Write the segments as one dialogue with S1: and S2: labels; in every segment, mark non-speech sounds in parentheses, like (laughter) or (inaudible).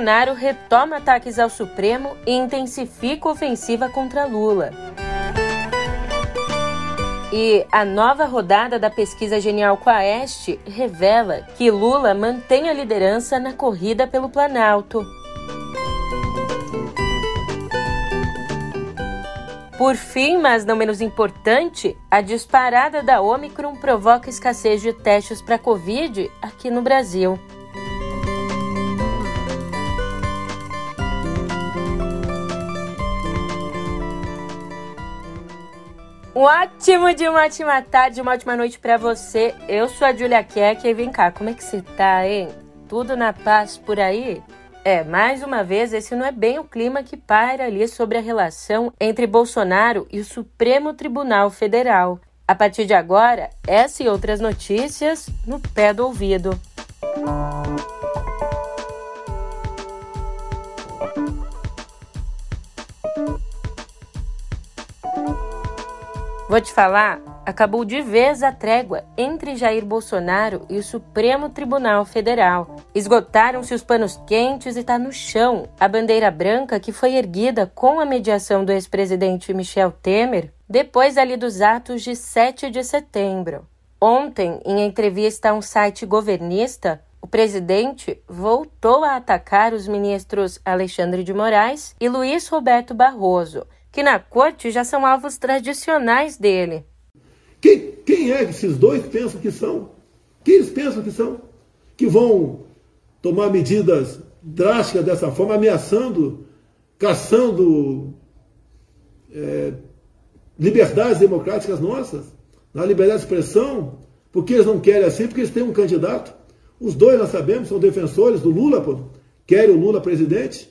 S1: Bolsonaro retoma ataques ao Supremo e intensifica ofensiva contra Lula. E a nova rodada da pesquisa Genial Quaest revela que Lula mantém a liderança na corrida pelo Planalto. Por fim, mas não menos importante, a disparada da Omicron provoca escassez de testes para Covid aqui no Brasil. Um ótimo dia, uma ótima tarde, uma ótima noite para você. Eu sou a Julia Keck e vem cá, como é que você tá, hein? Tudo na paz por aí? É, mais uma vez, esse não é bem o clima que paira ali sobre a relação entre Bolsonaro e o Supremo Tribunal Federal. A partir de agora, essa e outras notícias no pé do ouvido. Vou te falar, acabou de vez a trégua entre Jair Bolsonaro e o Supremo Tribunal Federal. Esgotaram-se os panos quentes e está no chão a bandeira branca que foi erguida com a mediação do ex-presidente Michel Temer depois ali dos atos de 7 de setembro. Ontem, em entrevista a um site governista, o presidente voltou a atacar os ministros Alexandre de Moraes e Luiz Roberto Barroso que na corte já são alvos tradicionais dele.
S2: Quem, quem é que esses dois pensam que são? Quem eles pensam que são? Que vão tomar medidas drásticas dessa forma, ameaçando, caçando é, liberdades democráticas nossas, na liberdade de expressão, porque eles não querem assim, porque eles têm um candidato. Os dois, nós sabemos, são defensores do Lula, pô. querem o Lula presidente.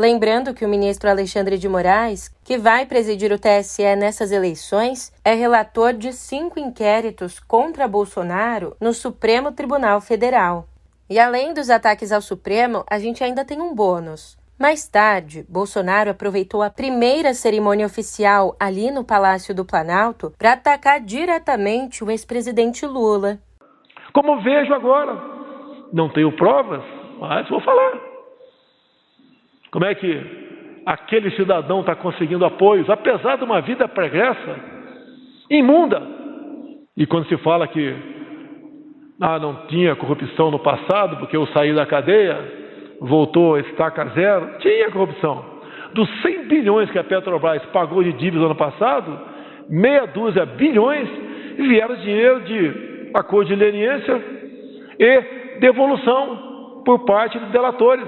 S1: Lembrando que o ministro Alexandre de Moraes, que vai presidir o TSE nessas eleições, é relator de cinco inquéritos contra Bolsonaro no Supremo Tribunal Federal. E além dos ataques ao Supremo, a gente ainda tem um bônus. Mais tarde, Bolsonaro aproveitou a primeira cerimônia oficial ali no Palácio do Planalto para atacar diretamente o ex-presidente Lula.
S2: Como vejo agora, não tenho provas, mas vou falar. Como é que aquele cidadão está conseguindo apoios, apesar de uma vida pregressa, imunda? E quando se fala que ah, não tinha corrupção no passado, porque eu saí da cadeia, voltou a estaca zero, tinha corrupção. Dos 100 bilhões que a Petrobras pagou de dívidas ano passado, meia dúzia bilhões vieram dinheiro de acordo de leniência e devolução por parte de delatores.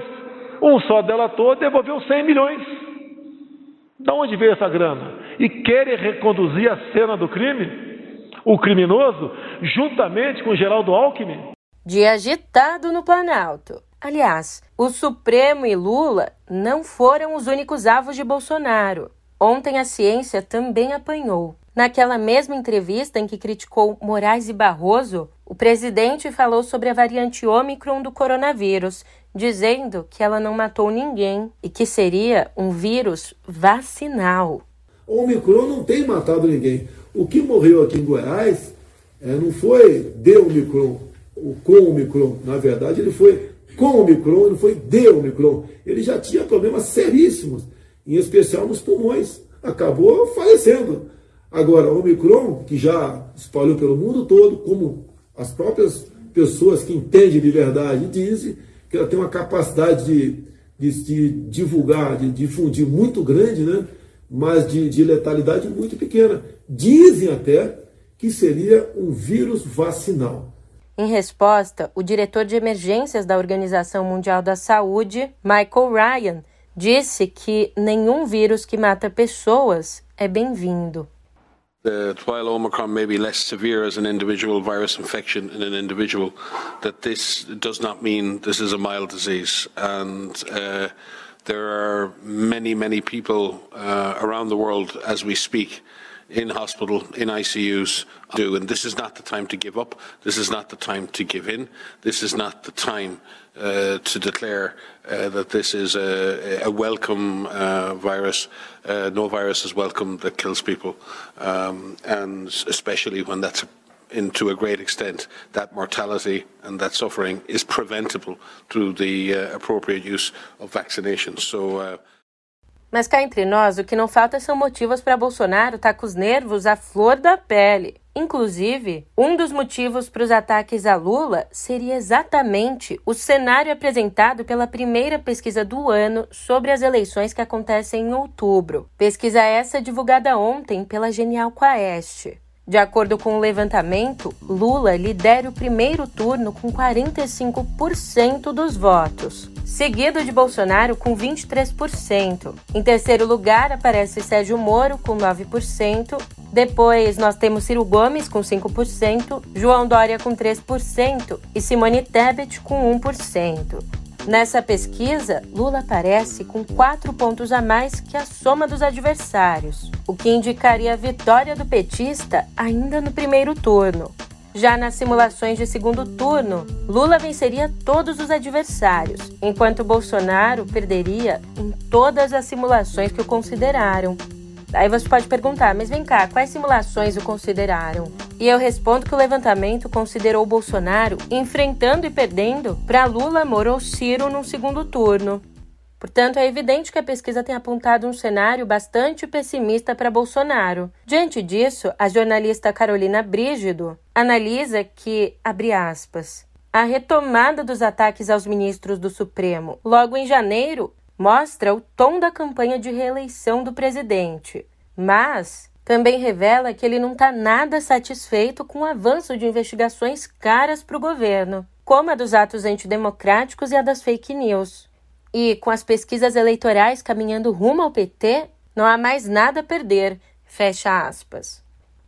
S2: Um só delator devolveu 100 milhões. Da onde veio essa grana? E querem reconduzir a cena do crime, o criminoso, juntamente com Geraldo Alckmin?
S1: Dia agitado no Planalto. Aliás, o Supremo e Lula não foram os únicos alvos de Bolsonaro. Ontem a ciência também apanhou. Naquela mesma entrevista em que criticou Moraes e Barroso, o presidente falou sobre a variante Ômicron do coronavírus, dizendo que ela não matou ninguém e que seria um vírus vacinal.
S2: O Omicron não tem matado ninguém. O que morreu aqui em Goiás é, não foi de Omicron, ou com Omicron. Na verdade, ele foi com Omicron, não foi de Omicron. Ele já tinha problemas seríssimos, em especial nos pulmões. Acabou falecendo. Agora, o Omicron, que já espalhou pelo mundo todo, como as próprias pessoas que entendem de verdade dizem, que ela tem uma capacidade de, de, de divulgar, de difundir muito grande, né? mas de, de letalidade muito pequena. Dizem até que seria um vírus vacinal.
S1: Em resposta, o diretor de emergências da Organização Mundial da Saúde, Michael Ryan, disse que nenhum vírus que mata pessoas é bem-vindo.
S3: Uh, while Omicron may be less severe as an individual virus infection in an individual, that this does not mean this is a mild disease. And uh, there are many, many people uh, around the world as we speak in hospital, in ICUs, do. And this is not the time to give up. This is not the time to give in. This is not the time uh, to declare uh, that this is a, a welcome uh, virus. Uh, no virus is welcome that kills people, um, and especially when that's in to a great extent, that mortality and that suffering is preventable through the uh, appropriate use of vaccinations. So.
S1: Mas cá entre nós, o que não falta são motivos para Bolsonaro estar tá com os nervos à flor da pele. Inclusive, um dos motivos para os ataques a Lula seria exatamente o cenário apresentado pela primeira pesquisa do ano sobre as eleições que acontecem em outubro. Pesquisa essa divulgada ontem pela Genial Quaest. De acordo com o levantamento, Lula lidera o primeiro turno com 45% dos votos, seguido de Bolsonaro com 23%. Em terceiro lugar aparece Sérgio Moro com 9%, depois nós temos Ciro Gomes com 5%, João Dória com 3% e Simone Tebet com 1%. Nessa pesquisa, Lula aparece com quatro pontos a mais que a soma dos adversários, o que indicaria a vitória do petista ainda no primeiro turno. Já nas simulações de segundo turno, Lula venceria todos os adversários, enquanto Bolsonaro perderia em todas as simulações que o consideraram. Aí você pode perguntar, mas vem cá, quais simulações o consideraram? E eu respondo que o levantamento considerou Bolsonaro enfrentando e perdendo para Lula, Moro ou Ciro no segundo turno. Portanto, é evidente que a pesquisa tem apontado um cenário bastante pessimista para Bolsonaro. Diante disso, a jornalista Carolina Brígido analisa que, abre aspas, a retomada dos ataques aos ministros do Supremo logo em janeiro mostra o tom da campanha de reeleição do presidente, mas também revela que ele não está nada satisfeito com o avanço de investigações caras para o governo, como a dos atos antidemocráticos e a das fake news. E com as pesquisas eleitorais caminhando rumo ao PT, não há mais nada a perder. Fecha aspas.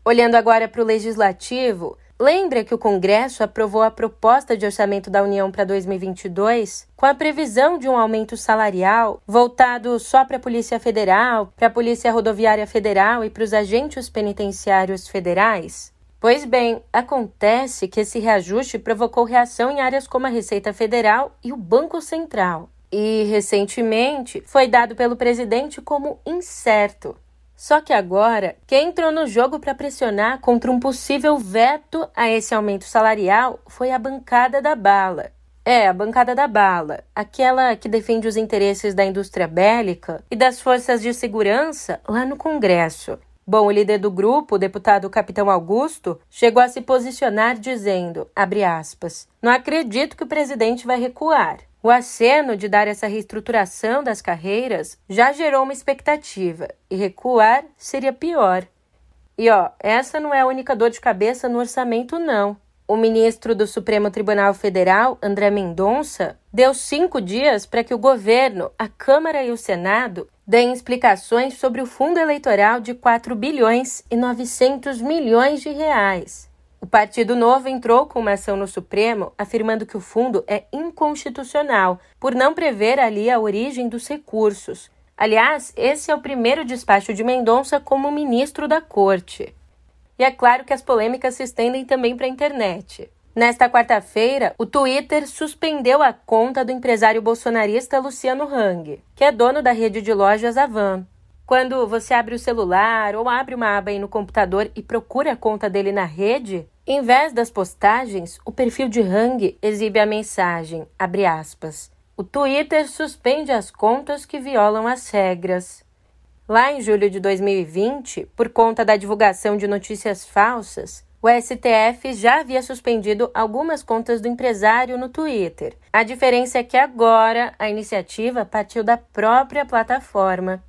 S1: Olhando agora para o legislativo, Lembra que o Congresso aprovou a proposta de orçamento da União para 2022 com a previsão de um aumento salarial voltado só para a Polícia Federal, para a Polícia Rodoviária Federal e para os agentes penitenciários federais? Pois bem, acontece que esse reajuste provocou reação em áreas como a Receita Federal e o Banco Central. E, recentemente, foi dado pelo presidente como incerto. Só que agora, quem entrou no jogo para pressionar contra um possível veto a esse aumento salarial foi a bancada da bala. É, a bancada da bala, aquela que defende os interesses da indústria bélica e das forças de segurança lá no Congresso. Bom, o líder do grupo, o deputado Capitão Augusto, chegou a se posicionar dizendo, aspas, não acredito que o presidente vai recuar. O aceno de dar essa reestruturação das carreiras já gerou uma expectativa, e recuar seria pior. E ó, essa não é a única dor de cabeça no orçamento, não. O ministro do Supremo Tribunal Federal, André Mendonça, deu cinco dias para que o governo, a Câmara e o Senado deem explicações sobre o fundo eleitoral de 4 bilhões e 900 milhões de reais. O Partido Novo entrou com uma ação no Supremo afirmando que o fundo é inconstitucional por não prever ali a origem dos recursos. Aliás, esse é o primeiro despacho de Mendonça como ministro da Corte. E é claro que as polêmicas se estendem também para a internet. Nesta quarta-feira, o Twitter suspendeu a conta do empresário bolsonarista Luciano Hang, que é dono da rede de lojas Avan. Quando você abre o celular ou abre uma aba aí no computador e procura a conta dele na rede, em vez das postagens, o perfil de Hang exibe a mensagem, abre aspas, o Twitter suspende as contas que violam as regras. Lá em julho de 2020, por conta da divulgação de notícias falsas, o STF já havia suspendido algumas contas do empresário no Twitter. A diferença é que agora a iniciativa partiu da própria plataforma.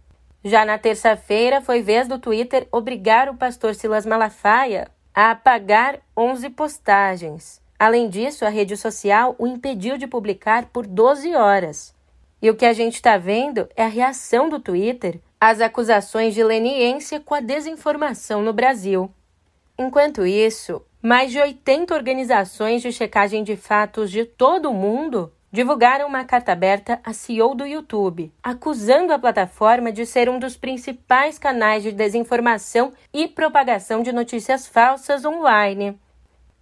S1: Já na terça-feira, foi vez do Twitter obrigar o pastor Silas Malafaia a apagar 11 postagens. Além disso, a rede social o impediu de publicar por 12 horas. E o que a gente está vendo é a reação do Twitter às acusações de leniência com a desinformação no Brasil. Enquanto isso, mais de 80 organizações de checagem de fatos de todo o mundo divulgaram uma carta aberta à CEO do YouTube, acusando a plataforma de ser um dos principais canais de desinformação e propagação de notícias falsas online.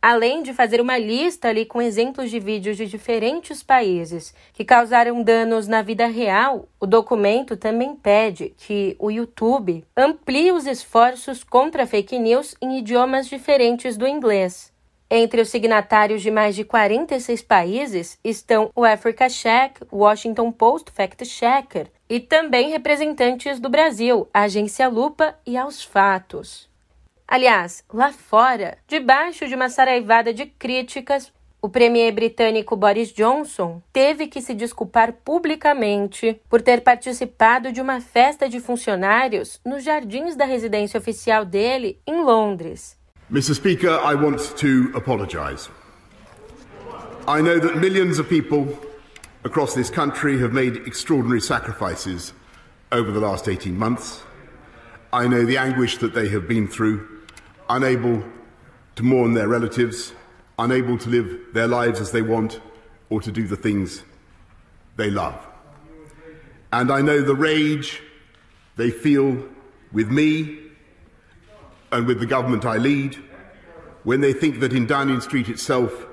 S1: Além de fazer uma lista ali com exemplos de vídeos de diferentes países que causaram danos na vida real, o documento também pede que o YouTube amplie os esforços contra fake news em idiomas diferentes do inglês. Entre os signatários de mais de 46 países estão o Africa Check, Washington Post Fact Checker e também representantes do Brasil, a Agência Lupa e Aos Fatos. Aliás, lá fora, debaixo de uma saraivada de críticas, o premier britânico Boris Johnson teve que se desculpar publicamente por ter participado de uma festa de funcionários nos jardins da residência oficial dele em Londres.
S4: Mr. Speaker, I want to apologize. I know that millions of people across this country have made extraordinary sacrifices over the last 18 months. I know the anguish that they have been through unable to mourn their relatives, unable to live their lives as they want, or to do the things they love. And I know the rage they feel with me and with the government I lead when they think that in Downing Street itself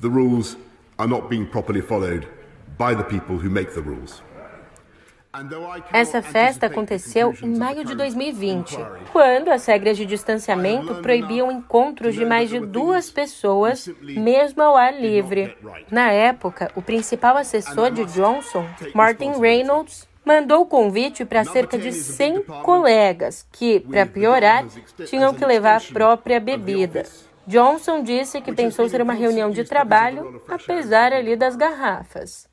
S4: the rules are not being properly followed by the people who make the rules.
S1: Essa festa aconteceu em maio de 2020, quando as regras de distanciamento proibiam encontros de mais de duas pessoas, mesmo ao ar livre. Na época, o principal assessor de Johnson, Martin Reynolds, mandou o convite para cerca de 100 colegas que, para piorar, tinham que levar a própria bebida. Johnson disse que pensou ser uma reunião de trabalho, apesar ali das garrafas.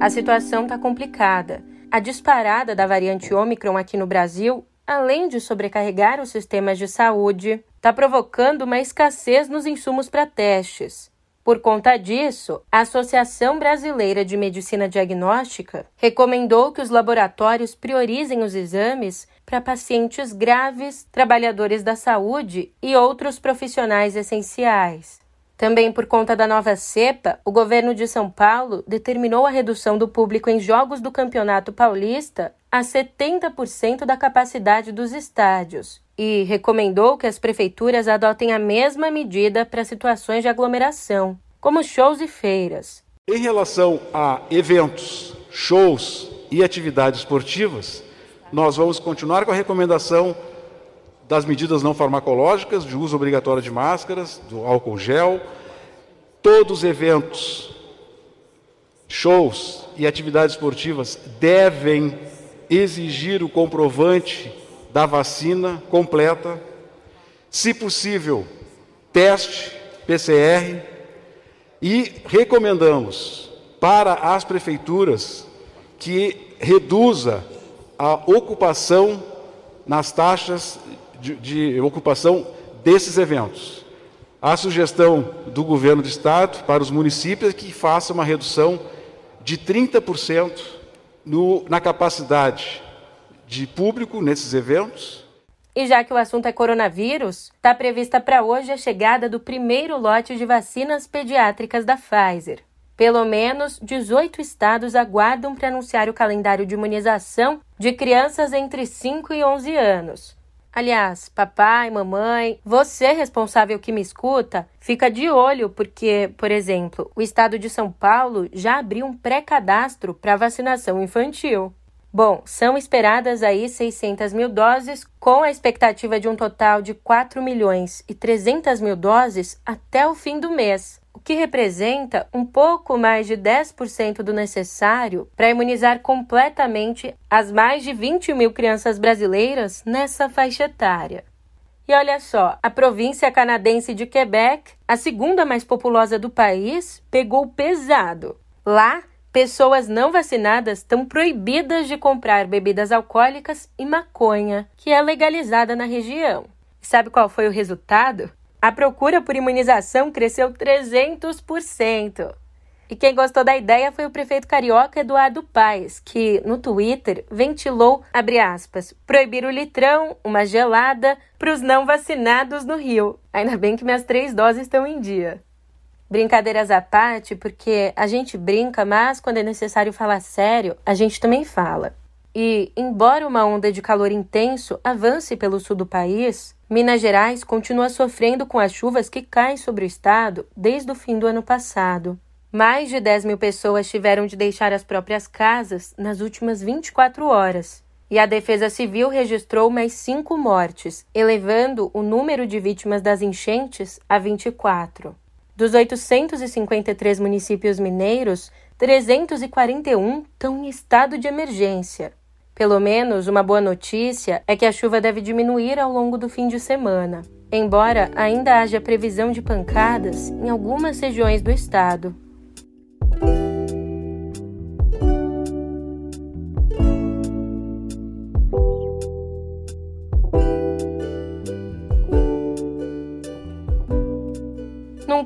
S1: a situação está complicada. A disparada da variante Omicron aqui no Brasil, além de sobrecarregar os sistemas de saúde, está provocando uma escassez nos insumos para testes. Por conta disso, a Associação Brasileira de Medicina Diagnóstica recomendou que os laboratórios priorizem os exames para pacientes graves, trabalhadores da saúde e outros profissionais essenciais. Também por conta da nova cepa, o governo de São Paulo determinou a redução do público em jogos do Campeonato Paulista a 70% da capacidade dos estádios e recomendou que as prefeituras adotem a mesma medida para situações de aglomeração, como shows e feiras.
S5: Em relação a eventos, shows e atividades esportivas, nós vamos continuar com a recomendação das medidas não farmacológicas, de uso obrigatório de máscaras, do álcool gel, todos os eventos, shows e atividades esportivas devem exigir o comprovante da vacina completa, se possível, teste PCR e recomendamos para as prefeituras que reduza a ocupação nas taxas de, de ocupação desses eventos. A sugestão do governo do estado para os municípios é que faça uma redução de 30% no, na capacidade de público nesses eventos.
S1: E já que o assunto é coronavírus, está prevista para hoje a chegada do primeiro lote de vacinas pediátricas da Pfizer. Pelo menos 18 estados aguardam para anunciar o calendário de imunização de crianças entre 5 e 11 anos. Aliás, papai, mamãe, você responsável que me escuta, fica de olho porque, por exemplo, o estado de São Paulo já abriu um pré-cadastro para vacinação infantil. Bom, são esperadas aí 600 mil doses, com a expectativa de um total de 4 milhões e 300 mil doses até o fim do mês o que representa um pouco mais de 10% do necessário para imunizar completamente as mais de 20 mil crianças brasileiras nessa faixa etária. E olha só, a província canadense de Quebec, a segunda mais populosa do país, pegou pesado. Lá, pessoas não vacinadas estão proibidas de comprar bebidas alcoólicas e maconha, que é legalizada na região. Sabe qual foi o resultado? A procura por imunização cresceu 300%. E quem gostou da ideia foi o prefeito carioca Eduardo Paes, que no Twitter ventilou, aspas, proibir o litrão, uma gelada, para os não vacinados no Rio. Ainda bem que minhas três doses estão em dia. Brincadeiras à parte, porque a gente brinca, mas quando é necessário falar sério, a gente também fala. E, embora uma onda de calor intenso avance pelo sul do país, Minas Gerais continua sofrendo com as chuvas que caem sobre o estado desde o fim do ano passado. Mais de 10 mil pessoas tiveram de deixar as próprias casas nas últimas 24 horas. E a Defesa Civil registrou mais cinco mortes, elevando o número de vítimas das enchentes a 24. Dos 853 municípios mineiros, 341 estão em estado de emergência. Pelo menos uma boa notícia é que a chuva deve diminuir ao longo do fim de semana, embora ainda haja previsão de pancadas em algumas regiões do estado.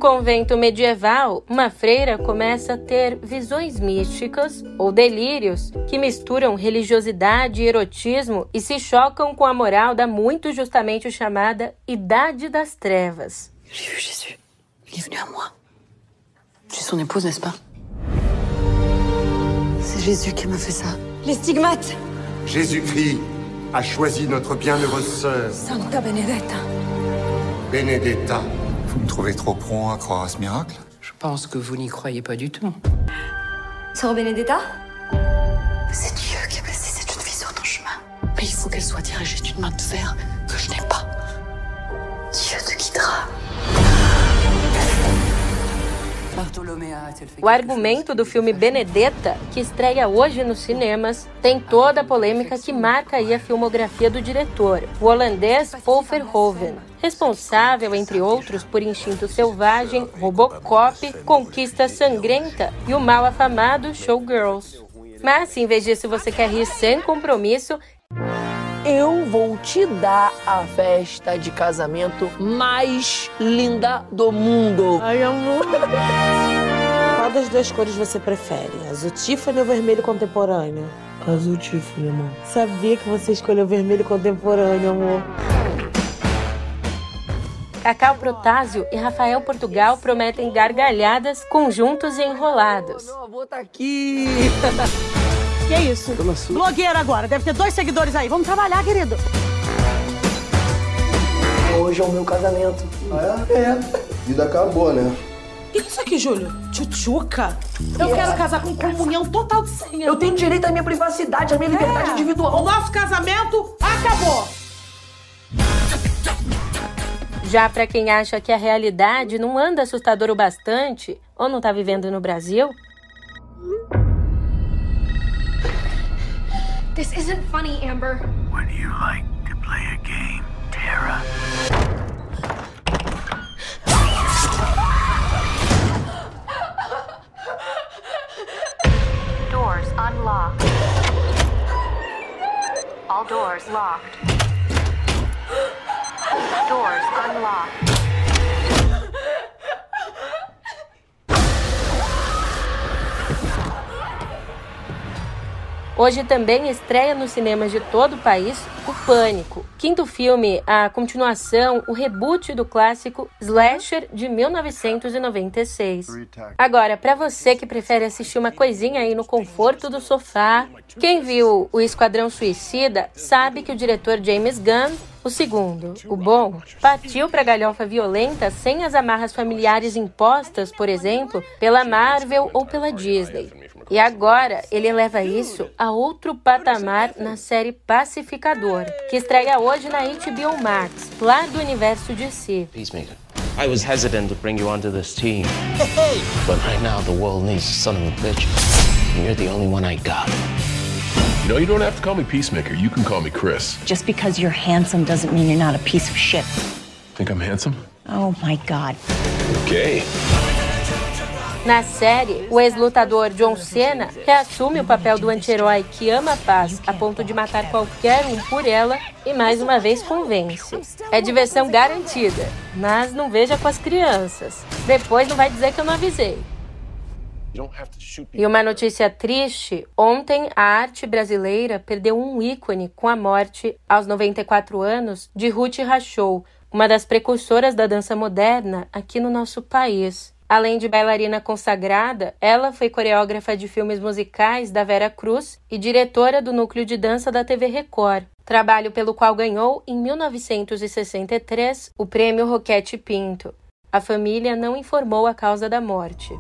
S1: Convento medieval, uma freira começa a ter visões místicas ou delírios que misturam religiosidade e erotismo e se chocam com a moral da muito justamente chamada Idade das Trevas.
S6: J'ai vu Jésus. Il est venu à moi. Je suis son épouse, n'est-ce pas C'est Jésus qui m'a fait ça. Les stigmates
S7: Jésus-Christ a choisi notre bienheureuse sœur,
S6: Santa Benedetta.
S7: Benedetta. Vous me trouvez trop prompt à croire à ce miracle
S8: Je pense que vous n'y croyez pas du tout.
S6: Sœur Benedetta C'est Dieu qui a placé cette jeune fille sur ton chemin. Mais il faut qu'elle soit dirigée d'une main de fer que je n'ai pas. Dieu te guidera.
S1: O argumento do filme Benedetta, que estreia hoje nos cinemas, tem toda a polêmica que marca aí a filmografia do diretor, o holandês Paul Verhoeven, responsável, entre outros, por Instinto Selvagem, Robocop, Conquista Sangrenta e o mal afamado Showgirls. Mas, em vez disso você quer rir sem compromisso,
S9: eu vou te dar a festa de casamento mais linda do mundo.
S10: Ai, amor. Qual das duas cores você prefere? Azul Tiffany ou vermelho contemporâneo? Azul Tiffany, amor. Sabia que você escolheu vermelho contemporâneo, amor.
S1: Cacau Protásio e Rafael Portugal prometem gargalhadas, conjuntos e enrolados.
S9: Meu avô tá aqui. (laughs)
S10: Que isso? Blogueira agora, deve ter dois seguidores aí. Vamos trabalhar, querido.
S9: Hoje é o meu casamento.
S11: É, é. Vida acabou, né?
S10: O que é isso aqui, Júlio? Tchutchuca? Eu quero casar com comunhão total de senha.
S9: Eu tenho direito à minha privacidade, à minha liberdade
S10: É.
S9: individual.
S10: O nosso casamento acabou.
S1: Já para quem acha que a realidade não anda assustador o bastante ou não tá vivendo no Brasil,
S12: This isn't funny, Amber.
S13: Would you like to play a game, Tara?
S12: Doors unlocked. All doors locked. Doors unlocked.
S1: Hoje também estreia nos cinemas de todo o país o Pânico, quinto filme, a continuação, o reboot do clássico Slasher de 1996. Agora, para você que prefere assistir uma coisinha aí no conforto do sofá, quem viu o Esquadrão Suicida sabe que o diretor James Gunn o segundo, o bom, partiu para galhofa violenta sem as amarras familiares impostas, por exemplo, pela Marvel ou pela Disney. E agora ele leva isso a outro patamar na série Pacificador, que estreia hoje na HBO Max, lá do universo DC.
S14: Peacemaker. I was hesitant to bring you onto this team. But right now, the world needs a son of a bitch. And you're the only one I got.
S15: No, you don't have to call me Peacemaker. You can call me Chris.
S16: Just because you're handsome doesn't mean you're not a piece of shit.
S15: Think I'm handsome?
S16: Oh my god.
S15: Okay.
S1: Na série, o ex-lutador John Cena reassume o papel do anti-herói que ama a paz a ponto de matar qualquer um por ela e mais uma vez convence. É diversão garantida, mas não veja com as crianças. Depois não vai dizer que eu não avisei. E uma notícia triste: ontem a arte brasileira perdeu um ícone com a morte, aos 94 anos, de Ruth Rachou, uma das precursoras da dança moderna aqui no nosso país. Além de bailarina consagrada, ela foi coreógrafa de filmes musicais da Vera Cruz e diretora do núcleo de dança da TV Record, trabalho pelo qual ganhou, em 1963, o prêmio Roquete Pinto. A família não informou a causa da morte.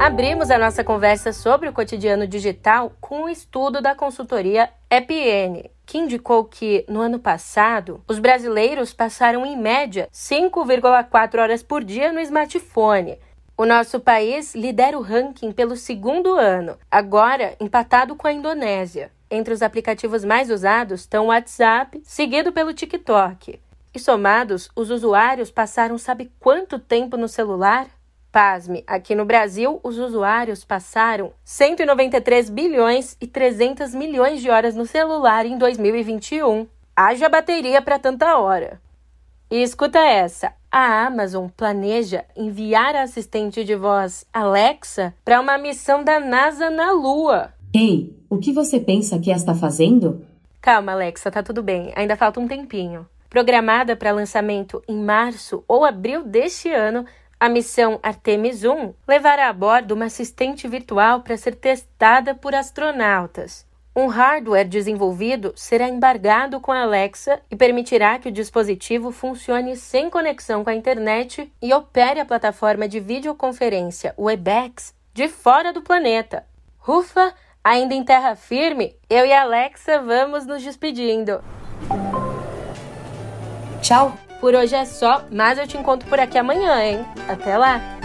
S1: Abrimos a nossa conversa sobre o cotidiano digital com um estudo da consultoria EPN, que indicou que, no ano passado, os brasileiros passaram em média 5,4 horas por dia no smartphone. O nosso país lidera o ranking pelo segundo ano, agora empatado com a Indonésia. Entre os aplicativos mais usados estão o WhatsApp, seguido pelo TikTok. E somados, os usuários passaram sabe quanto tempo no celular? Pasme, aqui no Brasil, os usuários passaram 193 bilhões e 300 milhões de horas no celular em 2021. Haja bateria para tanta hora. E escuta essa: a Amazon planeja enviar a assistente de voz Alexa para uma missão da NASA na Lua.
S17: Ei, o que você pensa que está fazendo?
S1: Calma, Alexa, tá tudo bem, ainda falta um tempinho. Programada para lançamento em março ou abril deste ano, a missão Artemis 1 levará a bordo uma assistente virtual para ser testada por astronautas. Um hardware desenvolvido será embargado com a Alexa e permitirá que o dispositivo funcione sem conexão com a internet e opere a plataforma de videoconferência Webex de fora do planeta. Ufa! Ainda em terra firme, eu e a Alexa vamos nos despedindo.
S17: Tchau!
S1: Por hoje é só, mas eu te encontro por aqui amanhã, hein? Até lá!